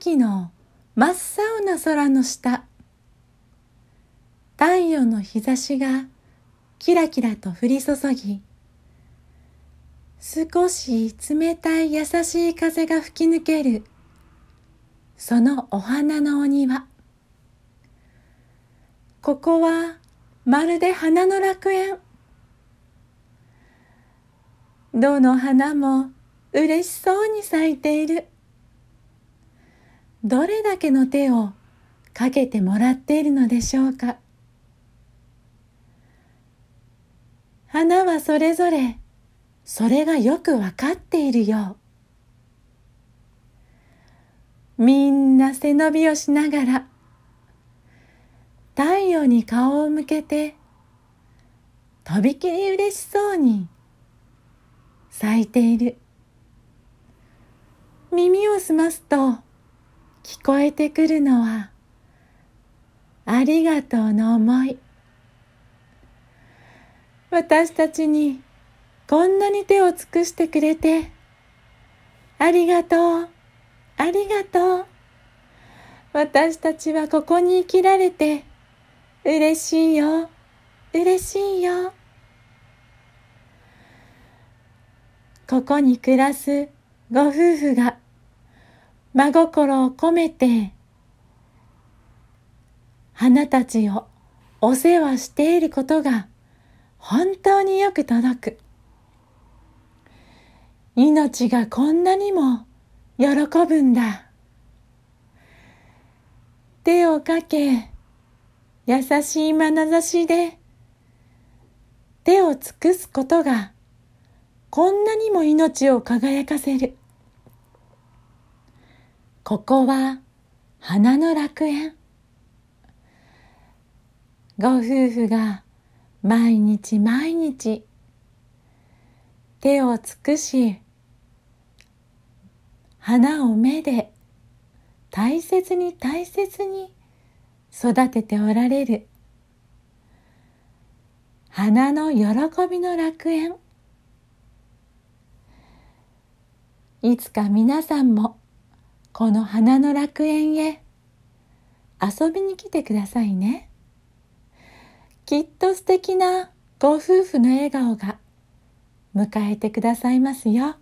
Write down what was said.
秋の真っ青な空の下。太陽の日差しがキラキラと降り注ぎ少し冷たい優しい風が吹き抜ける。そのお花のお庭ここはまるで花の楽園。どの花も嬉しそうに咲いている。どれだけの手をかけてもらっているのでしょうか？花はそれぞれそれがよくわかっているよう。みんな背伸びをしながら太陽に顔を向けてとびきり嬉しそうに咲いている。耳を澄ますと聞こえてくるのはありがとうの思い。私たちにこんなに手を尽くしてくれてありがとうありがとう。私たちはここに生きられて嬉しいよ嬉しいよ。ここに暮らすご夫婦が真心を込めて花たちをお世話していることが本当によく届く。命がこんなにも喜ぶんだ。手をかけ、優しい眼差しで手を尽くすことがこんなにも命を輝かせる。ここは花の楽園。ご夫婦が毎日毎日手を尽くし花を目で大切に大切に育てておられる花の喜びの楽園いつか皆さんもこの花の楽園へ遊びに来てくださいね。きっと素敵なご夫婦の笑顔が迎えてくださいますよ。